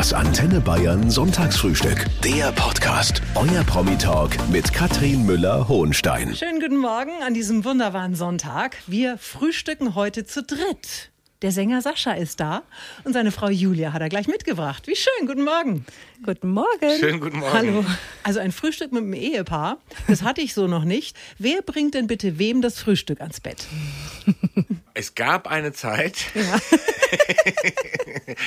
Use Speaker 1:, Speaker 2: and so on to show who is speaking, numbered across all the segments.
Speaker 1: Das Antenne Bayern Sonntagsfrühstück. Der Podcast. Euer Promi-Talk mit Katrin Müller-Hohenstein.
Speaker 2: Schönen guten Morgen an diesem wunderbaren Sonntag. Wir frühstücken heute zu dritt. Der Sänger Sascha ist da und seine Frau Julia hat er gleich mitgebracht. Wie schön, guten Morgen.
Speaker 3: Guten Morgen.
Speaker 4: Schönen guten Morgen.
Speaker 2: Hallo. Also ein Frühstück mit einem Ehepaar, das hatte ich so noch nicht. Wer bringt denn bitte wem das Frühstück ans Bett?
Speaker 4: Es gab eine Zeit,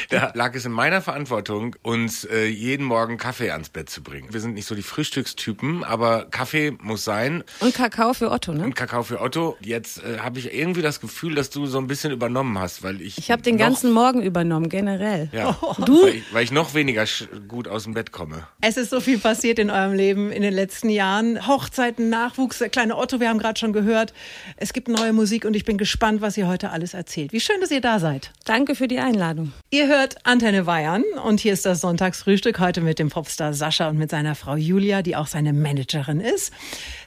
Speaker 4: da lag es in meiner Verantwortung, uns äh, jeden Morgen Kaffee ans Bett zu bringen. Wir sind nicht so die Frühstückstypen, aber Kaffee muss sein.
Speaker 3: Und Kakao für Otto, ne?
Speaker 4: Und Kakao für Otto. Jetzt äh, habe ich irgendwie das Gefühl, dass du so ein bisschen übernommen hast, weil ich.
Speaker 3: Ich habe den ganzen Morgen übernommen, generell.
Speaker 4: Ja,
Speaker 3: Du?
Speaker 4: Weil, ich, weil ich noch weniger gut aus dem Bett komme.
Speaker 2: Es ist so viel passiert in eurem Leben in den letzten Jahren. Hochzeiten, Nachwuchs, der kleine Otto, wir haben gerade schon gehört. Es gibt neue Musik und ich bin gespannt, was ihr heute alles erzählt. Wie schön, dass ihr da seid.
Speaker 3: Danke für die Einladung.
Speaker 2: Ihr hört Antenne Bayern und hier ist das Sonntagsfrühstück heute mit dem Popstar Sascha und mit seiner Frau Julia, die auch seine Managerin ist.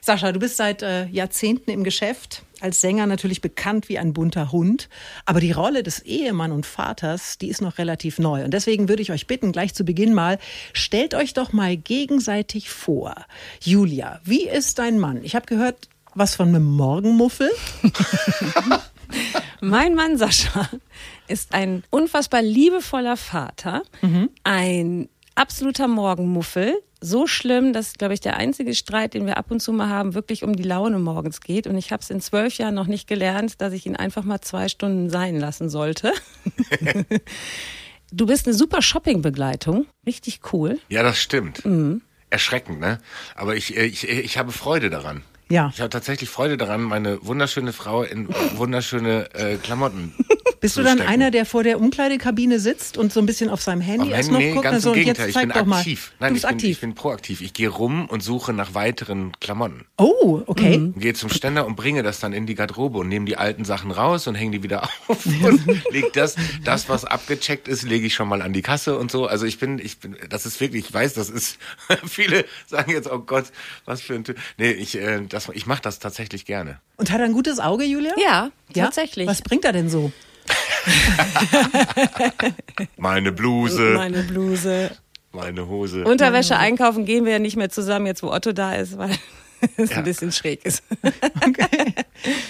Speaker 2: Sascha, du bist seit äh, Jahrzehnten im Geschäft, als Sänger natürlich bekannt wie ein bunter Hund, aber die Rolle des Ehemann und Vaters, die ist noch relativ neu und deswegen würde ich euch bitten, gleich zu Beginn mal, stellt euch doch mal gegenseitig vor. Julia, wie ist dein Mann? Ich habe gehört, was von einem Morgenmuffel?
Speaker 3: Mein Mann Sascha ist ein unfassbar liebevoller Vater, ein absoluter Morgenmuffel. So schlimm, dass, glaube ich, der einzige Streit, den wir ab und zu mal haben, wirklich um die Laune morgens geht. Und ich habe es in zwölf Jahren noch nicht gelernt, dass ich ihn einfach mal zwei Stunden sein lassen sollte. du bist eine super Shoppingbegleitung. Richtig cool.
Speaker 4: Ja, das stimmt. Erschreckend, ne? Aber ich, äh, ich, ich habe Freude daran.
Speaker 2: Ja.
Speaker 4: Ich habe tatsächlich Freude daran, meine wunderschöne Frau in wunderschöne äh, Klamotten.
Speaker 2: Bist du dann
Speaker 4: stecken.
Speaker 2: einer, der vor der Umkleidekabine sitzt und so ein bisschen auf seinem Handy
Speaker 4: Am
Speaker 2: erst noch
Speaker 4: nee,
Speaker 2: guckt?
Speaker 4: ganz
Speaker 2: Also,
Speaker 4: im
Speaker 2: und
Speaker 4: Gegenteil.
Speaker 2: jetzt
Speaker 4: Ich
Speaker 2: zeig
Speaker 4: bin
Speaker 2: doch mal.
Speaker 4: aktiv. Nein, ich bin,
Speaker 2: aktiv.
Speaker 4: ich bin proaktiv. Ich gehe rum und suche nach weiteren Klamotten.
Speaker 2: oh, okay.
Speaker 3: Mhm.
Speaker 4: Gehe zum Ständer und bringe das dann in die Garderobe und nehme die alten Sachen raus und hänge die wieder auf und leg das, das, was abgecheckt ist, lege ich schon mal an die Kasse und so. Also ich bin, ich bin, das ist wirklich, ich weiß, das ist, viele sagen jetzt, oh Gott, was für ein Typ. Nee, ich, äh, das, ich mache das tatsächlich gerne.
Speaker 2: Und hat er ein gutes Auge, Julia?
Speaker 3: Ja,
Speaker 2: Ja?
Speaker 3: tatsächlich.
Speaker 2: Was bringt er denn so?
Speaker 4: Meine Bluse,
Speaker 3: Meine Bluse.
Speaker 4: meine Hose.
Speaker 3: Unterwäsche einkaufen gehen wir ja nicht mehr zusammen, jetzt wo Otto da ist, weil es
Speaker 4: Ja.
Speaker 3: ein bisschen schräg ist.
Speaker 2: Okay.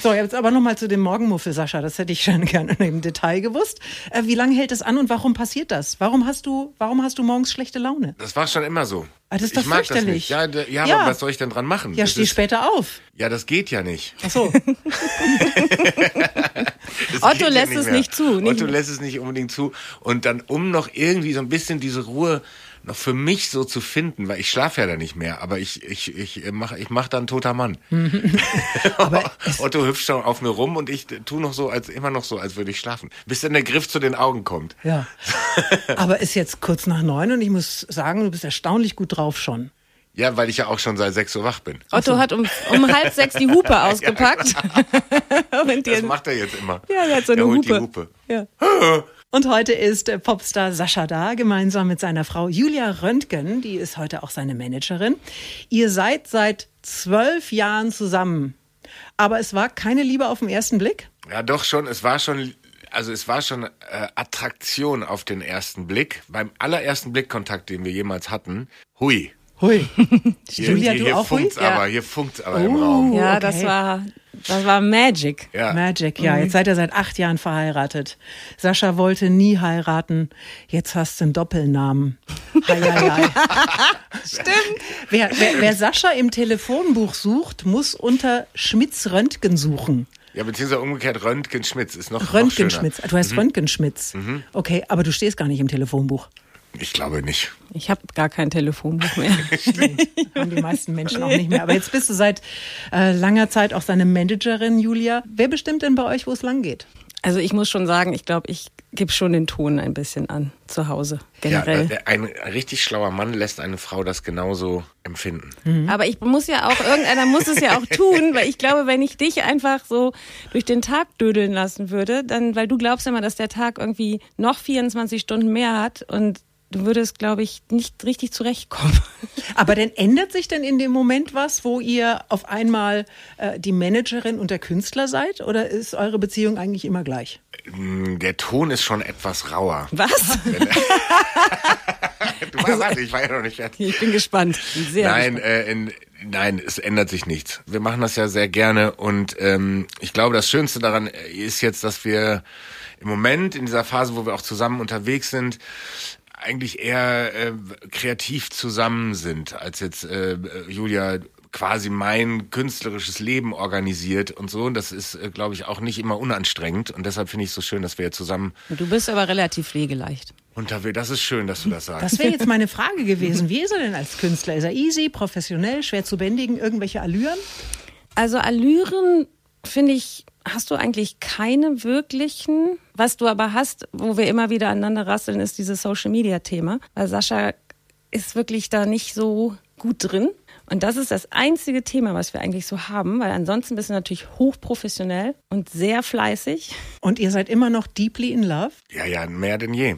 Speaker 2: So, jetzt aber nochmal zu dem Morgenmuffel, Sascha. Das hätte ich schon gerne im Detail gewusst. Äh, wie lange hält es an und warum passiert das? Warum hast du, warum hast du morgens schlechte Laune?
Speaker 4: Das war schon immer so.
Speaker 2: Ah, das ist doch
Speaker 4: ich mag das nicht. Ja, ja,
Speaker 2: Ja.
Speaker 4: aber was soll ich denn dran machen?
Speaker 2: Ja,
Speaker 4: Das
Speaker 2: steh
Speaker 4: ist-
Speaker 2: später auf.
Speaker 4: Ja, das geht ja nicht.
Speaker 2: Ach so.
Speaker 3: Otto
Speaker 4: geht ja
Speaker 3: lässt es nicht zu, nicht-
Speaker 4: Otto lässt es nicht unbedingt zu. Und dann, um noch irgendwie so ein bisschen diese Ruhe noch für mich so zu finden, weil ich schlafe ja da nicht mehr, aber ich, ich, ich mache ich mach dann toter Mann. Otto hüpft schon auf mir rum und ich tu noch so, als immer noch so, als würde ich schlafen. Bis dann der Griff zu den Augen kommt.
Speaker 2: ja. Aber ist jetzt kurz nach neun und ich muss sagen, du bist erstaunlich gut drauf schon.
Speaker 4: Ja, weil ich ja auch schon seit sechs Uhr wach bin.
Speaker 3: Otto hat um, um halb sechs die Hupe ausgepackt. Und
Speaker 4: Das macht er jetzt immer.
Speaker 3: ja, er hat so eine
Speaker 4: er holt
Speaker 3: Hupe.
Speaker 4: die Hupe.
Speaker 3: Ja.
Speaker 2: Und heute ist der Popstar Sascha da, gemeinsam mit seiner Frau Julia Röntgen, die ist heute auch seine Managerin. Ihr seid seit zwölf Jahren zusammen. Aber es war keine Liebe auf den ersten Blick?
Speaker 4: Ja, doch schon. Es war schon, also es war schon äh, Attraktion auf den ersten Blick. Beim allerersten Blickkontakt, den wir jemals hatten, hui.
Speaker 2: Hui.
Speaker 4: Hier,
Speaker 2: Julia,
Speaker 4: hier,
Speaker 2: du
Speaker 4: hier
Speaker 2: auch hui?
Speaker 4: funkt's
Speaker 3: Ja.
Speaker 4: aber, hier funkt's aber im Raum.
Speaker 3: ja,
Speaker 2: okay.
Speaker 3: das war, das war Magic.
Speaker 4: Ja.
Speaker 2: Magic, ja. Jetzt seid ihr seit acht Jahren verheiratet. Sascha wollte nie heiraten. Jetzt hast du einen Doppelnamen. Hei, hei, hei.
Speaker 3: Stimmt.
Speaker 2: Wer, wer, wer Sascha im Telefonbuch sucht, muss unter Schmitz Röntgen suchen.
Speaker 4: Ja, beziehungsweise umgekehrt Röntgenschmitz ist noch,
Speaker 2: Röntgenschmitz. Du heißt Röntgenschmitz. Okay, aber du stehst gar nicht im Telefonbuch.
Speaker 4: Ich glaube nicht.
Speaker 3: Ich habe gar kein Telefonbuch mehr.
Speaker 2: Haben die meisten Menschen auch nicht mehr. Aber jetzt bist du seit äh, langer Zeit auch seine Managerin, Julia. Wer bestimmt denn bei euch, wo es lang geht?
Speaker 3: Also ich muss schon sagen, ich glaube, ich gebe schon den Ton ein bisschen an zu Hause
Speaker 4: Ja,
Speaker 3: generell.
Speaker 4: äh, ein richtig schlauer Mann lässt eine Frau das genauso empfinden.
Speaker 3: Aber ich muss ja auch, irgendeiner muss es ja auch tun, weil ich glaube, wenn ich dich einfach so durch den Tag dödeln lassen würde, dann, weil du glaubst immer, dass der Tag irgendwie noch 24 Stunden mehr hat und du würdest, glaube ich, nicht richtig zurechtkommen.
Speaker 2: Aber dann ändert sich denn in dem Moment was, wo ihr auf einmal äh, die Managerin und der Künstler seid? Oder ist eure Beziehung eigentlich immer gleich?
Speaker 4: Mm, Der Ton ist schon etwas rauer.
Speaker 3: Was?
Speaker 4: Du war, warte, ich war ja noch nicht fertig.
Speaker 3: Ich bin gespannt. Sehr
Speaker 4: Nein,
Speaker 3: gespannt.
Speaker 4: äh, in, nein, es ändert sich nichts. Wir machen das ja sehr gerne und ähm, ich glaube, das Schönste daran ist jetzt, dass wir im Moment in dieser Phase, wo wir auch zusammen unterwegs sind, eigentlich eher äh, kreativ zusammen sind, als jetzt äh, Julia quasi mein künstlerisches Leben organisiert und so. Und das ist, äh, glaube ich, auch nicht immer unanstrengend. Und deshalb finde ich es so schön, dass wir jetzt zusammen
Speaker 3: Du bist aber relativ pflegeleicht.
Speaker 4: unterwegs. Das ist schön, dass du das sagst.
Speaker 2: Das wäre jetzt meine Frage gewesen. Wie ist er denn als Künstler? Ist er easy, professionell, schwer zu bändigen, irgendwelche Allüren?
Speaker 3: Also Allüren, finde ich, hast du eigentlich keine wirklichen. Was du aber hast, wo wir immer wieder aneinander rasseln, ist dieses Social-Media-Thema. Weil Sascha ist wirklich da nicht so gut drin. Und das ist das einzige Thema, was wir eigentlich so haben, weil ansonsten bist du natürlich hochprofessionell und sehr fleißig.
Speaker 2: Und ihr seid immer noch deeply in love?
Speaker 4: Ja, ja, mehr denn je.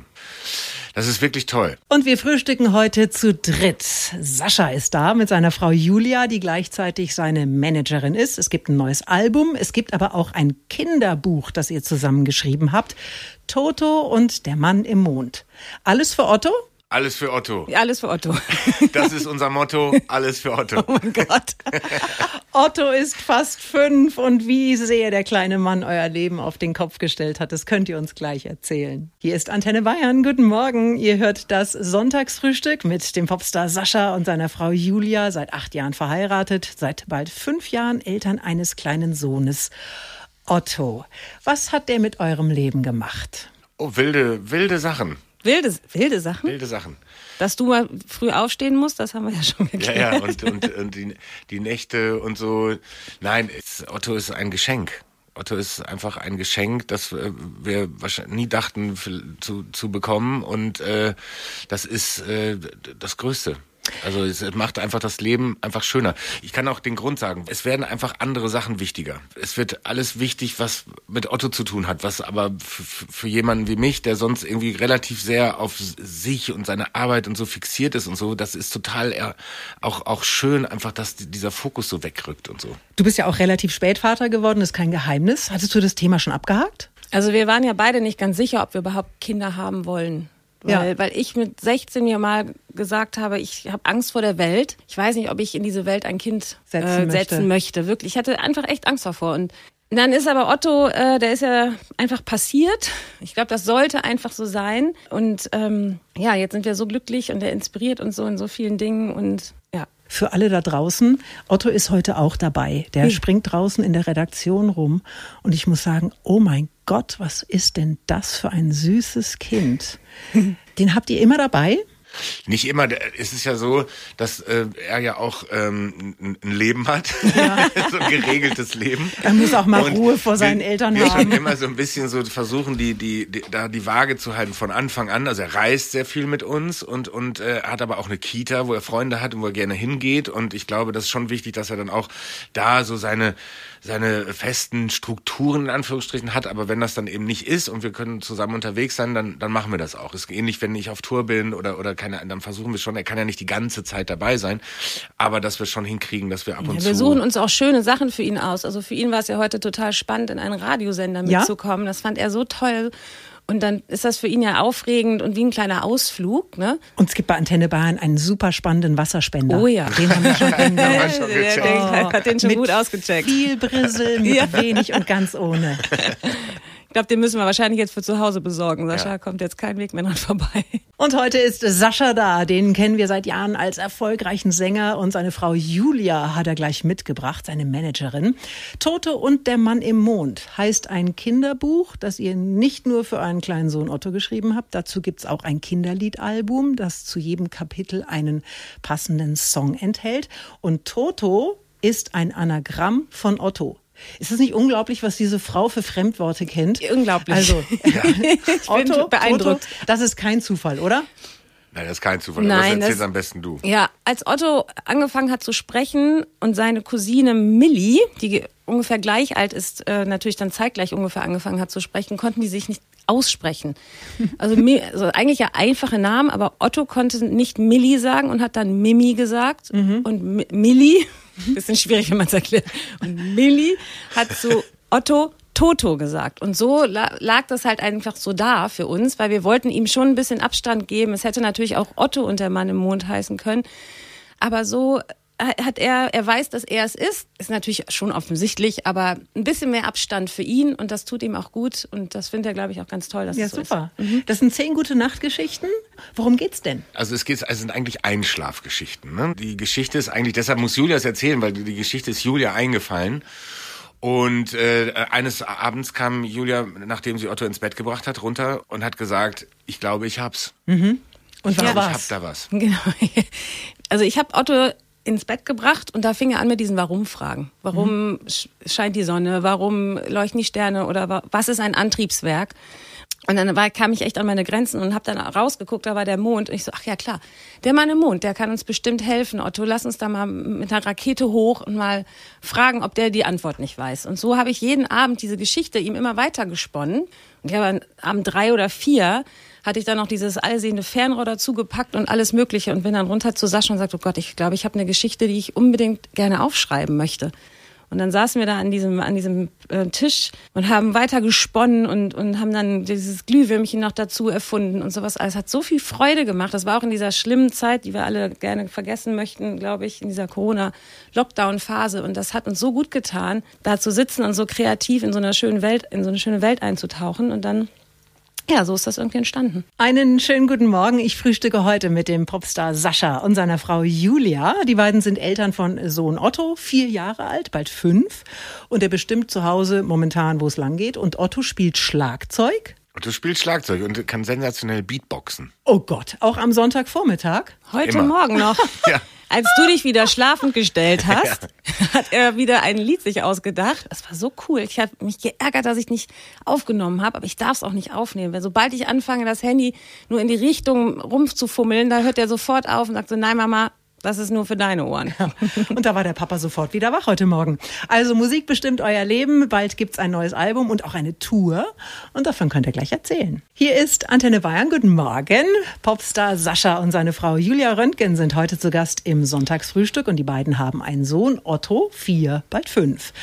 Speaker 4: Das ist wirklich toll.
Speaker 2: Und wir frühstücken heute zu dritt. Sascha ist da mit seiner Frau Julia, die gleichzeitig seine Managerin ist. Es gibt ein neues Album, es gibt aber auch ein Kinderbuch, das ihr zusammen geschrieben habt. Toto und der Mann im Mond. Alles für Otto?
Speaker 4: Alles für Otto.
Speaker 3: Ja, Alles für Otto.
Speaker 4: Das ist unser Motto. Alles für Otto.
Speaker 3: Oh mein Gott.
Speaker 2: Otto ist fast fünf und wie sehr der kleine Mann euer Leben auf den Kopf gestellt hat, das könnt ihr uns gleich erzählen. Hier ist Antenne Bayern. Guten Morgen. Ihr hört das Sonntagsfrühstück mit dem Popstar Sascha und seiner Frau Julia, seit acht Jahren verheiratet, seit bald fünf Jahren Eltern eines kleinen Sohnes. Otto, was hat der mit eurem Leben gemacht?
Speaker 4: Oh, wilde, wilde Sachen.
Speaker 3: Wilde, wilde Sachen.
Speaker 4: Wilde Sachen.
Speaker 3: Dass du mal früh aufstehen musst, das haben wir ja schon
Speaker 4: Ja,
Speaker 3: geklärt.
Speaker 4: ja, und, und, und die, die Nächte und so. Nein, Otto ist ein Geschenk. Otto ist einfach ein Geschenk, das wir wahrscheinlich nie dachten zu, zu bekommen. Und äh, das ist äh, das Größte. Also es macht einfach das Leben einfach schöner. Ich kann auch den Grund sagen, es werden einfach andere Sachen wichtiger. Es wird alles wichtig, was mit Otto zu tun hat, was aber für jemanden wie mich, der sonst irgendwie relativ sehr auf sich und seine Arbeit und so fixiert ist und so, das ist total auch, auch schön, einfach, dass die- dieser Fokus so wegrückt und so.
Speaker 2: Du bist ja auch relativ spät Vater geworden, ist kein Geheimnis. Hattest du das Thema schon abgehakt?
Speaker 3: Also wir waren ja beide nicht ganz sicher, ob wir überhaupt Kinder haben wollen.
Speaker 2: Ja.
Speaker 3: Weil, weil ich mit 16 mir mal gesagt habe, ich habe Angst vor der Welt. Ich weiß nicht, ob ich in diese Welt ein Kind
Speaker 2: Setzen
Speaker 3: äh,
Speaker 2: möchte.
Speaker 3: setzen möchte. Wirklich, ich hatte einfach echt Angst davor. Und dann ist aber Otto, äh, der ist ja einfach passiert. Ich glaube, das sollte einfach so sein. Und ähm, ja, jetzt sind wir so glücklich und er inspiriert uns so in so vielen Dingen. Und
Speaker 2: Für alle da draußen, Otto ist heute auch dabei. Der springt draußen in der Redaktion rum und ich muss sagen, oh mein Gott, was ist denn das für ein süßes Kind? Den habt ihr immer dabei?
Speaker 4: Nicht immer, es ist ja so, dass äh, er ja auch ähm, ein, Leben hat, so ein geregeltes Leben.
Speaker 2: Er muss auch mal
Speaker 4: Und
Speaker 2: Ruhe vor seinen
Speaker 4: wir,
Speaker 2: Eltern
Speaker 4: wir
Speaker 2: haben.
Speaker 4: schon immer so ein bisschen so versuchen, die, die, die, da die Waage zu halten von Anfang an. Also er reist sehr viel mit uns und, und äh, hat aber auch eine Kita, wo er Freunde hat und wo er gerne hingeht. Und ich glaube, das ist schon wichtig, dass er dann auch da so seine, seine festen Strukturen in Anführungsstrichen hat. Aber wenn das dann eben nicht ist und wir können zusammen unterwegs sein, dann, dann machen wir das auch. Ist ähnlich, wenn ich auf Tour bin oder, oder keine, dann versuchen wir schon, er kann ja nicht die ganze Zeit dabei sein, aber dass wir schon hinkriegen, dass wir ab und
Speaker 3: Ja,
Speaker 4: zu.
Speaker 3: wir suchen uns auch schöne Sachen für ihn aus. Also für ihn war es ja heute total spannend, in einen Radiosender
Speaker 2: Ja?
Speaker 3: mitzukommen. Das fand er so toll. Und dann ist das für ihn ja aufregend und wie ein kleiner Ausflug. Ne?
Speaker 2: Und es gibt bei Antenne Bayern einen super spannenden Wasserspender.
Speaker 3: Oh ja.
Speaker 2: Den haben wir schon.
Speaker 4: Haben wir schon
Speaker 3: Der-
Speaker 4: gecheckt.
Speaker 3: der hat den schon
Speaker 2: Mit
Speaker 3: gut ausgecheckt.
Speaker 2: Viel Brissel, mit
Speaker 3: Ja.
Speaker 2: wenig und ganz ohne.
Speaker 3: Ich glaube, den müssen wir wahrscheinlich jetzt für zu Hause besorgen. Sascha kommt jetzt kein Weg mehr dran vorbei.
Speaker 2: Und heute ist Sascha da. Den kennen wir seit Jahren als erfolgreichen Sänger und seine Frau Julia hat er gleich mitgebracht, seine Managerin. Toto und der Mann im Mond heißt ein Kinderbuch, das ihr nicht nur für einen kleinen Sohn Otto geschrieben habt. Dazu gibt's auch ein Kinderliedalbum, das zu jedem Kapitel einen passenden Song enthält. Und Toto ist ein Anagramm von Otto. Ist es nicht unglaublich, was diese Frau für Fremdworte kennt?
Speaker 3: Unglaublich.
Speaker 2: Also,
Speaker 3: Ich bin
Speaker 2: Otto,
Speaker 3: beeindruckt.
Speaker 2: Toto, das ist kein Zufall, oder?
Speaker 4: Nein, das ist kein Zufall.
Speaker 3: Nein,
Speaker 4: das erzählst
Speaker 3: das-
Speaker 4: am besten du.
Speaker 3: Ja, als Otto angefangen hat zu sprechen und seine Cousine Millie, die ungefähr gleich alt ist, äh, natürlich dann zeitgleich ungefähr angefangen hat zu sprechen, konnten die sich nicht aussprechen. Also, also eigentlich ja einfache Namen, aber Otto konnte nicht Milli sagen und hat dann Mimi gesagt. Und Mi- Milli, bisschen schwierig, wenn man es erklärt. Und Milli hat so Otto Toto gesagt. Und so la- lag das halt einfach so da für uns, weil wir wollten ihm schon ein bisschen Abstand geben. Es hätte natürlich auch Otto und der Mann im Mond heißen können. Aber so hat er, er weiß, dass er es ist. Ist natürlich schon offensichtlich, aber ein bisschen mehr Abstand für ihn und das tut ihm auch gut und das findet er, glaube ich, auch ganz toll, dass
Speaker 2: Ja,
Speaker 3: es so
Speaker 2: super. Das sind zehn gute Nachtgeschichten. Worum geht's denn?
Speaker 4: Also es geht, also sind eigentlich Einschlafgeschichten. Ne? Die Geschichte ist eigentlich, deshalb muss Julia es erzählen, weil die Geschichte ist Julia eingefallen. Und äh, eines Abends kam Julia, nachdem sie Otto ins Bett gebracht hat, runter und hat gesagt, ich glaube, ich hab's.
Speaker 2: Und was
Speaker 4: Ich
Speaker 2: war's?
Speaker 4: hab da was.
Speaker 3: ist. Genau. Also ich habe Otto ins Bett gebracht und da fing er an mit diesen Warum-Fragen. Warum sch- scheint die Sonne? Warum leuchten die Sterne? Oder wa- was ist ein Antriebswerk? Und dann war, kam ich echt an meine Grenzen und habe dann rausgeguckt, da war der Mond. Und ich so, ach ja klar, der Mann im Mond, der kann uns bestimmt helfen. Otto, lass uns da mal mit einer Rakete hoch und mal fragen, ob der die Antwort nicht weiß. Und so habe ich jeden Abend diese Geschichte ihm immer weiter gesponnen. Und ich habe Abend drei oder vier hatte ich dann noch dieses allsehende Fernrohr dazu gepackt und alles Mögliche und bin dann runter zu Sascha und sagte, oh Gott, ich glaube, ich habe eine Geschichte, die ich unbedingt gerne aufschreiben möchte. Und dann saßen wir da an diesem, an diesem äh, Tisch und haben weiter gesponnen und, und haben dann dieses Glühwürmchen noch dazu erfunden und sowas. alles hat so viel Freude gemacht. Das war auch in dieser schlimmen Zeit, die wir alle gerne vergessen möchten, glaube ich, in dieser Corona-Lockdown-Phase. Und das hat uns so gut getan, da zu sitzen und so kreativ in so einer schönen Welt, in so eine schöne Welt einzutauchen. Und dann, ja, so ist das irgendwie entstanden.
Speaker 2: Einen schönen guten Morgen. Ich frühstücke heute mit dem Popstar Sascha und seiner Frau Julia. Die beiden sind Eltern von Sohn Otto, vier Jahre alt, bald fünf. Und er bestimmt zu Hause momentan, wo es lang geht. Und Otto spielt Schlagzeug.
Speaker 4: Otto spielt Schlagzeug und kann sensationell Beatboxen.
Speaker 2: Oh Gott, auch am Sonntagvormittag.
Speaker 3: Heute
Speaker 4: Immer.
Speaker 3: Morgen noch.
Speaker 4: Ja.
Speaker 3: Als du dich wieder schlafend gestellt hast, hat er wieder ein Lied sich ausgedacht. Das war so cool. Ich habe mich geärgert, dass ich nicht aufgenommen habe, aber ich darf es auch nicht aufnehmen. Weil sobald ich anfange, das Handy nur in die Richtung rumzufummeln, da hört er sofort auf und sagt so, nein Mama, das ist nur für deine Ohren.
Speaker 2: Und da war der Papa sofort wieder wach heute Morgen. Also Musik bestimmt euer Leben. Bald gibt's ein neues Album und auch eine Tour. Und davon könnt ihr gleich erzählen. Hier ist Antenne Bayern. Guten Morgen. Popstar Sascha und seine Frau Julia Röntgen sind heute zu Gast im Sonntagsfrühstück. Und die beiden haben einen Sohn, Otto, vier, bald fünf.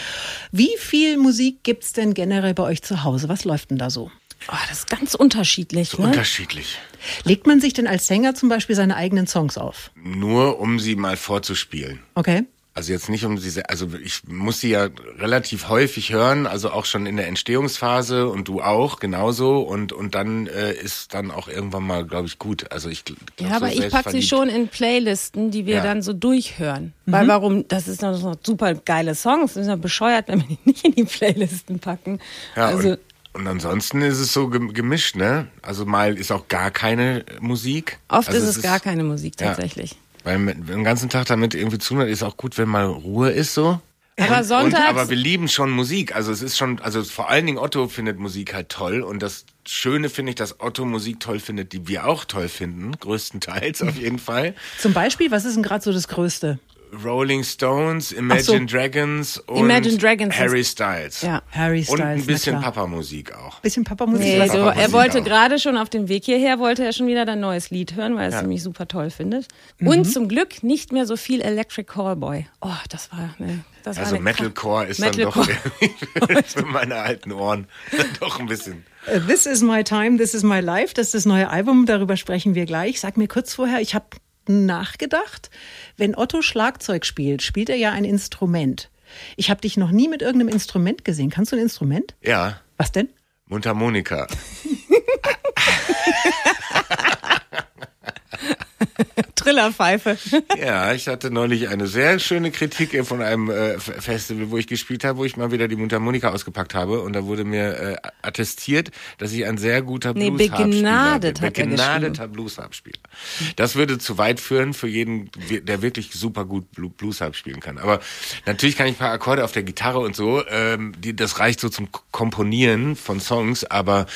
Speaker 2: Wie viel Musik gibt's denn generell bei euch zu Hause? Was läuft denn da so?
Speaker 3: Oh, das ist ganz unterschiedlich. Ne?
Speaker 4: Unterschiedlich.
Speaker 2: Legt man sich denn als Sänger zum Beispiel seine eigenen Songs auf?
Speaker 4: Nur um sie mal vorzuspielen.
Speaker 2: Okay.
Speaker 4: Also jetzt nicht um diese, also ich muss sie ja relativ häufig hören, also auch schon in der Entstehungsphase und du auch genauso und und dann äh, ist dann auch irgendwann mal, glaube ich, gut. Also ich glaub,
Speaker 3: Ja,
Speaker 4: so
Speaker 3: aber ich pack sie schon in Playlisten, die wir
Speaker 4: Ja.
Speaker 3: dann so durchhören. Weil warum, das ist noch so super geile Songs, das ist ja bescheuert, wenn wir die nicht in die Playlisten packen.
Speaker 4: Ja,
Speaker 3: also,
Speaker 4: und, und ansonsten ist es so gem- gemischt, ne? Also mal ist auch gar keine Musik.
Speaker 3: oft
Speaker 4: also
Speaker 3: ist es gar keine Musik
Speaker 4: ja.
Speaker 3: tatsächlich.
Speaker 4: Weil mit, den ganzen Tag damit irgendwie zu ist auch gut, wenn mal Ruhe ist so.
Speaker 3: Aber
Speaker 4: Und,
Speaker 3: sonntags,
Speaker 4: aber wir lieben schon Musik. Also es ist schon, also vor allen Dingen Otto findet Musik halt toll. Und das Schöne finde ich, dass Otto Musik toll findet, die wir auch toll finden. Größtenteils auf jeden Fall.
Speaker 2: Zum Beispiel, was ist denn gerade so das Größte?
Speaker 4: Rolling Stones, Imagine
Speaker 2: so.
Speaker 4: Dragons und
Speaker 3: Imagine Dragons
Speaker 4: Harry Styles.
Speaker 3: ja.
Speaker 2: Harry
Speaker 4: Und
Speaker 2: Styles.
Speaker 4: ein bisschen. Papa-Musik auch.
Speaker 2: Bisschen Papa-Musik.
Speaker 3: Nee,
Speaker 4: Papa
Speaker 3: er wollte gerade schon auf dem Weg hierher, wollte er schon wieder dein neues Lied hören, weil er es nämlich super toll findet.
Speaker 4: Mhm.
Speaker 3: Und zum Glück nicht mehr so viel Electric Callboy. Oh, das war eine, das
Speaker 4: Also Metalcore ist
Speaker 3: Metalcore.
Speaker 4: dann doch für meine alten Ohren doch ein bisschen.
Speaker 2: This is my time, this is my life. Das ist das neue Album, darüber sprechen wir gleich. Sag mir kurz vorher, ich habe nachgedacht, wenn Otto Schlagzeug spielt, spielt er ja ein Instrument. Ich habe dich noch nie mit irgendeinem Instrument gesehen. Kannst du ein Instrument?
Speaker 4: Ja,
Speaker 2: Was denn?
Speaker 4: Mundharmonika.
Speaker 3: Trillerpfeife.
Speaker 4: Ja, ich hatte neulich eine sehr schöne Kritik von einem äh, Festival, wo ich gespielt habe, wo ich mal wieder die Mundharmonika ausgepackt habe und da wurde mir äh, attestiert, dass ich ein sehr guter
Speaker 3: Nee,
Speaker 4: Bluesharpspieler bin.
Speaker 3: er
Speaker 4: Begnadeter Bluesharpspieler. Das würde zu weit führen für jeden, der wirklich super gut Blu- Bluesharp spielen kann. Aber natürlich kann ich ein paar Akkorde auf der Gitarre und so, ähm, die, das reicht so zum Komponieren von Songs, aber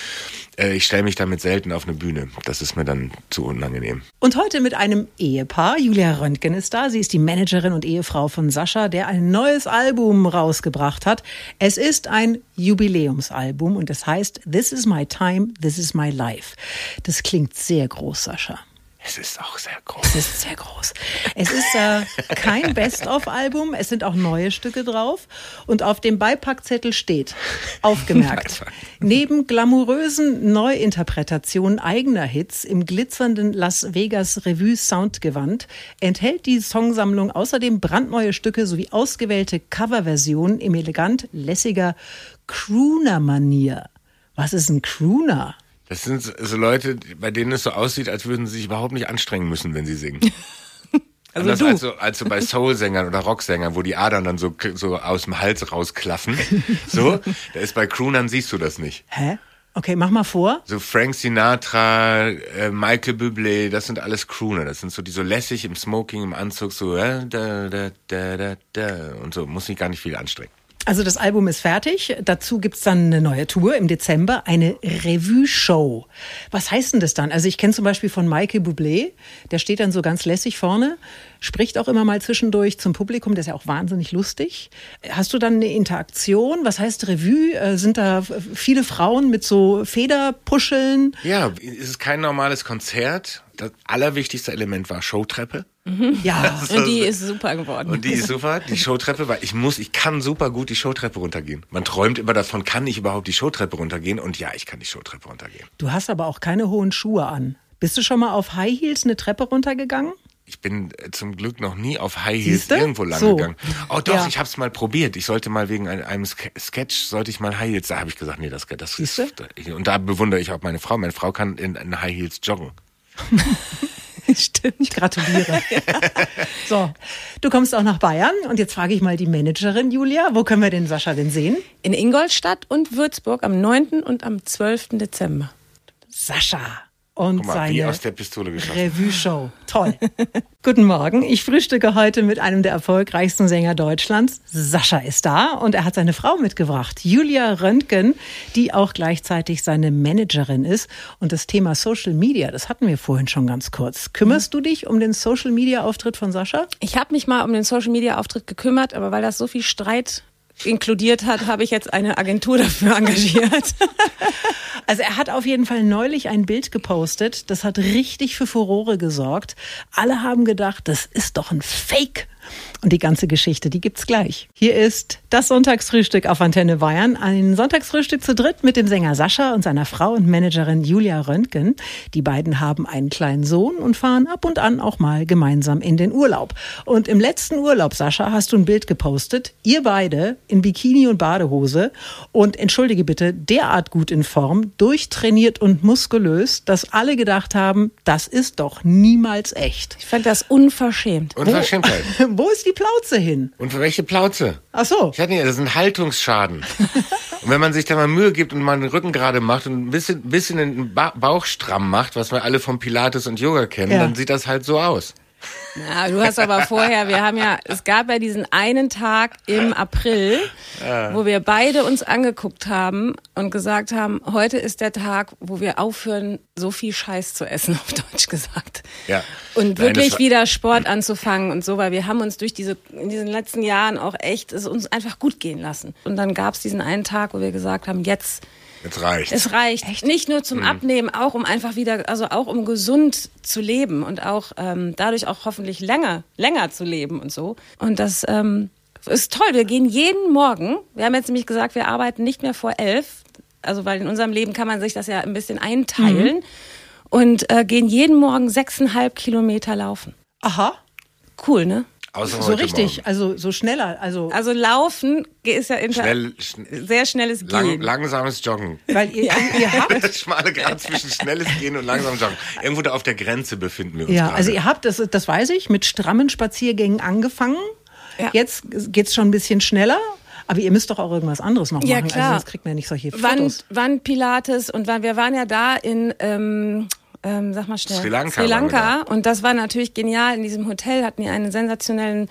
Speaker 4: äh, ich stelle mich damit selten auf eine Bühne. Das ist mir dann zu unangenehm.
Speaker 2: Und heute mit einem Ehepaar. Julia Röntgen ist da. Sie ist die Managerin und Ehefrau von Sascha, der ein neues Album rausgebracht hat. Es ist ein Jubiläumsalbum und es heißt This is my time, this is my life. Das klingt sehr groß, Sascha.
Speaker 4: Es ist auch sehr groß.
Speaker 2: Es ist sehr groß. Es ist äh, kein Best-of-Album, es sind auch neue Stücke drauf. Und auf dem Beipackzettel steht, aufgemerkt, neben glamourösen Neuinterpretationen eigener Hits im glitzernden Las Vegas Revue Soundgewand enthält die Songsammlung außerdem brandneue Stücke sowie ausgewählte Coverversionen im elegant lässiger Crooner-Manier. Was ist ein Crooner?
Speaker 4: Das sind so Leute, bei denen es so aussieht, als würden sie sich überhaupt nicht anstrengen müssen, wenn sie singen. Also Anders du. Als, so, als so bei Soul-Sängern oder Rocksängern, wo die Adern dann so, so aus dem Hals rausklaffen. So, da ist bei Croonern siehst du das nicht.
Speaker 2: Hä? Okay, mach mal vor.
Speaker 4: So Frank Sinatra, äh, Michael Bublé, das sind alles Crooner. Das sind so die so lässig im Smoking, im Anzug, so äh, da, da, da, da, da und so. Muss sich gar nicht viel anstrengen.
Speaker 2: Also das Album ist fertig. Dazu gibt's dann eine neue Tour im Dezember, eine Revue-Show. Was heißt denn das dann? Also ich kenne zum Beispiel von Michael Bublé, der steht dann so ganz lässig vorne, spricht auch immer mal zwischendurch zum Publikum, der ist ja auch wahnsinnig lustig. Hast du dann eine Interaktion? Was heißt Revue? Äh, sind da viele Frauen mit so Federpuscheln?
Speaker 4: Ja, es ist kein normales Konzert. Das allerwichtigste Element war Showtreppe.
Speaker 3: Mhm. Ja, und die ist super geworden.
Speaker 4: Und die ist super, die Showtreppe, weil ich muss, ich kann super gut die Showtreppe runtergehen. Man träumt immer davon, kann ich überhaupt die Showtreppe runtergehen? Und ja, ich kann die Showtreppe runtergehen.
Speaker 2: Du hast aber auch keine hohen Schuhe an. Bist du schon mal auf High Heels eine Treppe runtergegangen?
Speaker 4: Ich bin äh, zum Glück noch nie auf High Heels Siehste? irgendwo lang so. gegangen. Oh doch, ja. ich habe es mal probiert. Ich sollte mal wegen einem Sketch sollte ich mal High Heels. Da habe ich gesagt, nee, das, das ist. Und da bewundere ich auch meine Frau. Meine Frau kann in, in High Heels joggen.
Speaker 2: Stimmt. Ich gratuliere. so, du kommst auch nach Bayern und jetzt frage ich mal die Managerin Julia, wo können wir den Sascha denn sehen?
Speaker 3: In Ingolstadt und Würzburg am 9. und am 12. Dezember.
Speaker 2: Sascha und
Speaker 4: mal,
Speaker 2: seine
Speaker 4: Revue-Show.
Speaker 2: Toll. Guten Morgen. Ich frühstücke heute mit einem der erfolgreichsten Sänger Deutschlands. Sascha ist da und er hat seine Frau mitgebracht, Julia Röntgen, die auch gleichzeitig seine Managerin ist. Und das Thema Social Media, das hatten wir vorhin schon ganz kurz. Kümmerst du dich um den Social Media Auftritt von Sascha?
Speaker 3: Ich habe mich mal um den Social Media Auftritt gekümmert, aber weil das so viel Streit inkludiert hat, habe ich jetzt eine Agentur dafür engagiert.
Speaker 2: Also er hat auf jeden Fall neulich ein Bild gepostet, das hat richtig für Furore gesorgt. Alle haben gedacht, das ist doch ein Fake. Und die ganze Geschichte, die gibt's gleich. Hier ist das Sonntagsfrühstück auf Antenne Bayern. Ein Sonntagsfrühstück zu dritt mit dem Sänger Sascha und seiner Frau und Managerin Julia Röntgen. Die beiden haben einen kleinen Sohn und fahren ab und an auch mal gemeinsam in den Urlaub. Und im letzten Urlaub, Sascha, hast du ein Bild gepostet. Ihr beide in Bikini und Badehose und entschuldige bitte, derart gut in Form, durchtrainiert und muskulös, dass alle gedacht haben, das ist doch niemals echt.
Speaker 3: Ich fand das unverschämt.
Speaker 4: Unverschämtheit.
Speaker 2: Wo, wo ist die Plauze hin?
Speaker 4: Und für welche Plauze?
Speaker 2: Ach so.
Speaker 4: Ich hatte nicht, das ist ein Haltungsschaden. und wenn man sich da mal Mühe gibt und mal den Rücken gerade macht und ein bisschen, bisschen den ba Bauch stramm macht, was wir alle vom Pilates und Yoga kennen, ja. dann sieht das halt so aus.
Speaker 3: Ja, du hast aber vorher, wir haben ja, es gab ja diesen einen Tag im April, wo wir beide uns angeguckt haben und gesagt haben, heute ist der Tag, wo wir aufhören, so viel Scheiß zu essen, auf Deutsch gesagt.
Speaker 4: Ja.
Speaker 3: Und wirklich wieder Sport anzufangen und so, weil wir haben uns durch diese, in diesen letzten Jahren auch echt, es uns einfach gut gehen lassen. Und dann gab es diesen einen Tag, wo wir gesagt haben, jetzt
Speaker 4: Jetzt reicht.
Speaker 3: Es reicht. Echt? Nicht nur zum mhm. Abnehmen, auch um einfach wieder, also auch um gesund zu leben und auch ähm, dadurch auch hoffentlich länger, länger zu leben und so. Und das ähm, ist toll. Wir gehen jeden Morgen. Wir haben jetzt nämlich gesagt, wir arbeiten nicht mehr vor elf. Also weil in unserem Leben kann man sich das ja ein bisschen einteilen. Mhm. Und äh, gehen jeden Morgen sechseinhalb Kilometer laufen.
Speaker 2: Aha.
Speaker 3: Cool, ne?
Speaker 4: Außer
Speaker 2: so richtig, Morgen. also so schneller. Also,
Speaker 3: also laufen ist ja Schnell, schn sehr schnelles Gehen.
Speaker 4: Lang, langsames Joggen.
Speaker 2: Weil ihr, ihr habt
Speaker 4: das schmale Grad zwischen schnelles Gehen und langsames Joggen. Irgendwo da auf der Grenze befinden wir uns.
Speaker 2: Ja,
Speaker 4: gerade.
Speaker 2: also ihr habt, das, das weiß ich, mit strammen Spaziergängen angefangen. Ja. Jetzt geht's schon ein bisschen schneller. Aber ihr müsst doch auch irgendwas anderes noch
Speaker 3: ja,
Speaker 2: machen,
Speaker 3: klar.
Speaker 2: also sonst kriegt man ja nicht solche Fotos.
Speaker 3: Wand, Wandpilates und wir waren ja da in ähm, ähm, sag mal schnell.
Speaker 4: Sri Lanka.
Speaker 3: Sri Lanka. Und das war natürlich genial. In diesem Hotel hatten die einen sensationellen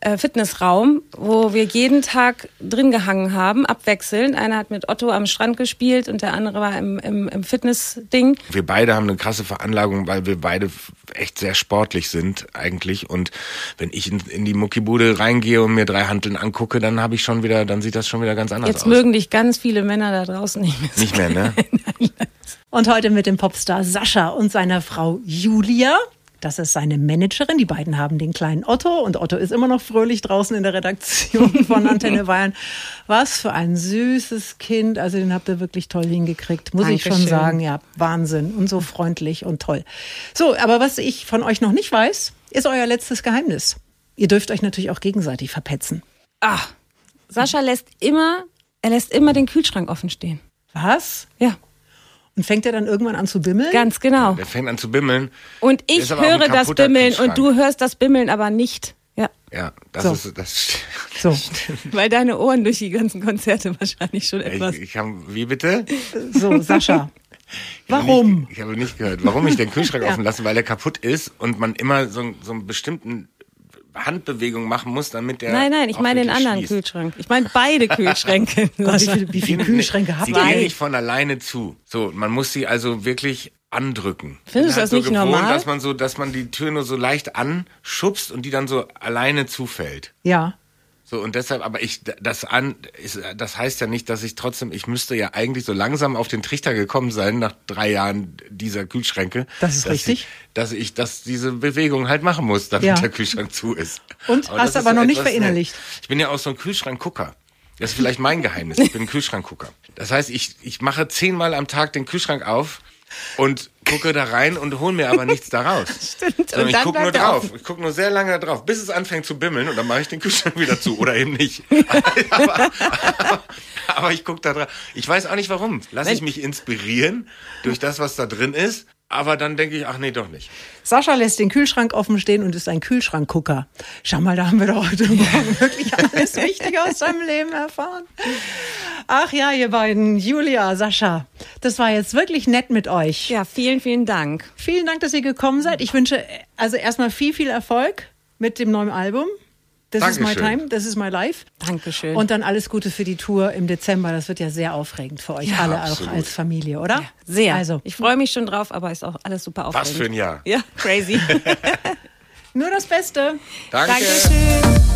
Speaker 3: äh, Fitnessraum, wo wir jeden Tag drin gehangen haben, abwechselnd. Einer hat mit Otto am Strand gespielt und der andere war im, im, im Fitnessding.
Speaker 4: Wir beide haben eine krasse Veranlagung, weil wir beide echt sehr sportlich sind eigentlich. Und wenn ich in, in die Muckibude reingehe und mir drei Hanteln angucke, dann habe ich schon wieder, dann sieht das schon wieder ganz anders
Speaker 3: Jetzt
Speaker 4: aus.
Speaker 3: mögen dich ganz viele Männer da draußen nicht mehr.
Speaker 4: Nicht mehr, ne?
Speaker 2: Und heute mit dem Popstar Sascha und seiner Frau Julia. Das ist seine Managerin. Die beiden haben den kleinen Otto und Otto ist immer noch fröhlich draußen in der Redaktion von Antenne Bayern. Was für ein süßes Kind. Also den habt ihr wirklich toll hingekriegt, muss ich schon
Speaker 3: Dankeschön.
Speaker 2: sagen. Ja, Wahnsinn und so freundlich und toll. So, aber was ich von euch noch nicht weiß, ist euer letztes Geheimnis. Ihr dürft euch natürlich auch gegenseitig verpetzen.
Speaker 3: Ah, Sascha lässt immer, er lässt immer den Kühlschrank offen stehen.
Speaker 2: Was?
Speaker 3: Ja,
Speaker 2: Und fängt er dann irgendwann an zu bimmeln?
Speaker 3: ganz genau.
Speaker 4: Der fängt an zu bimmeln.
Speaker 3: Und ich höre das Bimmeln und du hörst das Bimmeln aber nicht. Ja,
Speaker 4: Ja, das
Speaker 2: So.
Speaker 4: ist das.
Speaker 2: So,
Speaker 3: weil deine Ohren durch die ganzen Konzerte wahrscheinlich schon etwas.
Speaker 4: Ich, ich hab, wie bitte?
Speaker 2: so, Sascha.
Speaker 4: Ich habe
Speaker 2: Warum?
Speaker 4: Nicht, ich habe nicht gehört, warum ich den Kühlschrank offen lasse, weil der kaputt ist und man immer so, so einen bestimmten Handbewegung machen muss, damit der.
Speaker 3: Nein, nein, ich meine den anderen
Speaker 4: schließt.
Speaker 3: Kühlschrank. Ich meine beide Kühlschränke.
Speaker 2: Gott, wie, viele, wie viele Kühlschränke habt
Speaker 4: Sie
Speaker 2: ihr?
Speaker 4: gehen
Speaker 3: Zwei.
Speaker 4: nicht von alleine zu. So, man muss sie also wirklich andrücken.
Speaker 3: Findest du das
Speaker 4: so
Speaker 3: nicht
Speaker 4: gewohnt,
Speaker 3: normal?
Speaker 4: dass man so, dass man die Tür nur so leicht anschubst und die dann so alleine zufällt.
Speaker 2: Ja.
Speaker 4: So, und deshalb, aber ich, das an, das heißt ja nicht, dass ich trotzdem, ich müsste ja eigentlich so langsam auf den Trichter gekommen sein, nach drei Jahren dieser Kühlschränke.
Speaker 2: Das ist
Speaker 4: dass
Speaker 2: richtig.
Speaker 4: Ich, dass ich, dass diese Bewegung halt machen muss, damit
Speaker 2: Ja.
Speaker 4: der Kühlschrank zu ist.
Speaker 2: Und?
Speaker 4: das
Speaker 2: Hast aber noch nicht
Speaker 4: etwas
Speaker 2: verinnerlicht.
Speaker 4: nett. Ich bin ja auch so ein Kühlschrankgucker. Das ist vielleicht mein Geheimnis. Ich bin ein Kühlschrankgucker. Das heißt, ich, ich mache zehnmal am Tag den Kühlschrank auf und gucke da rein und hole mir aber nichts daraus.
Speaker 3: Stimmt.
Speaker 4: Sondern
Speaker 3: Und
Speaker 4: ich gucke nur drauf.
Speaker 3: offen.
Speaker 4: Ich gucke nur sehr lange da drauf, bis es anfängt zu bimmeln und dann mache ich den Kühlschrank wieder zu oder eben nicht. aber, aber, aber ich gucke da drauf. Ich weiß auch nicht warum. Lass ich mich inspirieren durch das, was da drin ist. Aber dann denke ich, ach nee, doch nicht.
Speaker 2: Sascha lässt den Kühlschrank offen stehen und ist ein Kühlschrankgucker. Schau mal, da haben wir doch heute Morgen wirklich alles Wichtige aus seinem Leben erfahren. Ach ja, ihr beiden, Julia, Sascha, das war jetzt wirklich nett mit euch.
Speaker 3: Ja, vielen, vielen Dank.
Speaker 2: Vielen Dank, dass ihr gekommen seid. Ich wünsche also erstmal viel, viel Erfolg mit dem neuen Album. Das ist my time, das ist my life.
Speaker 3: Dankeschön.
Speaker 2: Und dann alles Gute für die Tour im Dezember. Das wird ja sehr aufregend für euch
Speaker 3: Ja,
Speaker 2: alle,
Speaker 4: absolut.
Speaker 2: auch als Familie, oder?
Speaker 3: Sehr.
Speaker 2: Also,
Speaker 3: ich freue mich schon drauf, aber ist auch alles super aufregend.
Speaker 4: Was für ein Jahr.
Speaker 3: Ja, crazy.
Speaker 2: nur das Beste.
Speaker 4: Danke.
Speaker 3: Dankeschön.